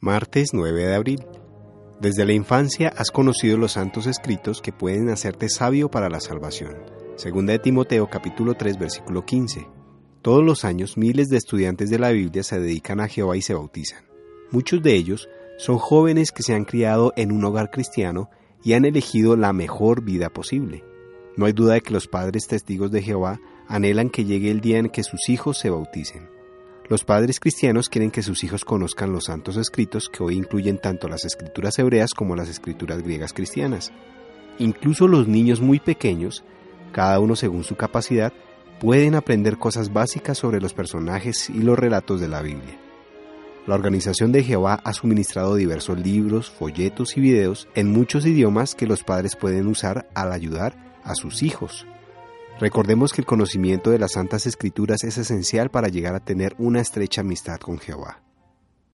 Martes 9 de abril. Desde la infancia has conocido los santos escritos que pueden hacerte sabio para la salvación. Segunda de Timoteo capítulo 3 versículo 15. Todos los años miles de estudiantes de la Biblia se dedican a Jehová y se bautizan. Muchos de ellos son jóvenes que se han criado en un hogar cristiano y han elegido la mejor vida posible. No hay duda de que los padres testigos de Jehová anhelan que llegue el día en que sus hijos se bauticen. Los padres cristianos quieren que sus hijos conozcan los santos escritos que hoy incluyen tanto las escrituras hebreas como las escrituras griegas cristianas. Incluso los niños muy pequeños, cada uno según su capacidad, pueden aprender cosas básicas sobre los personajes y los relatos de la Biblia. La Organización de Jehová ha suministrado diversos libros, folletos y videos en muchos idiomas que los padres pueden usar al ayudar a sus hijos Recordemos que el conocimiento de las Santas Escrituras es esencial para llegar a tener una estrecha amistad con Jehová.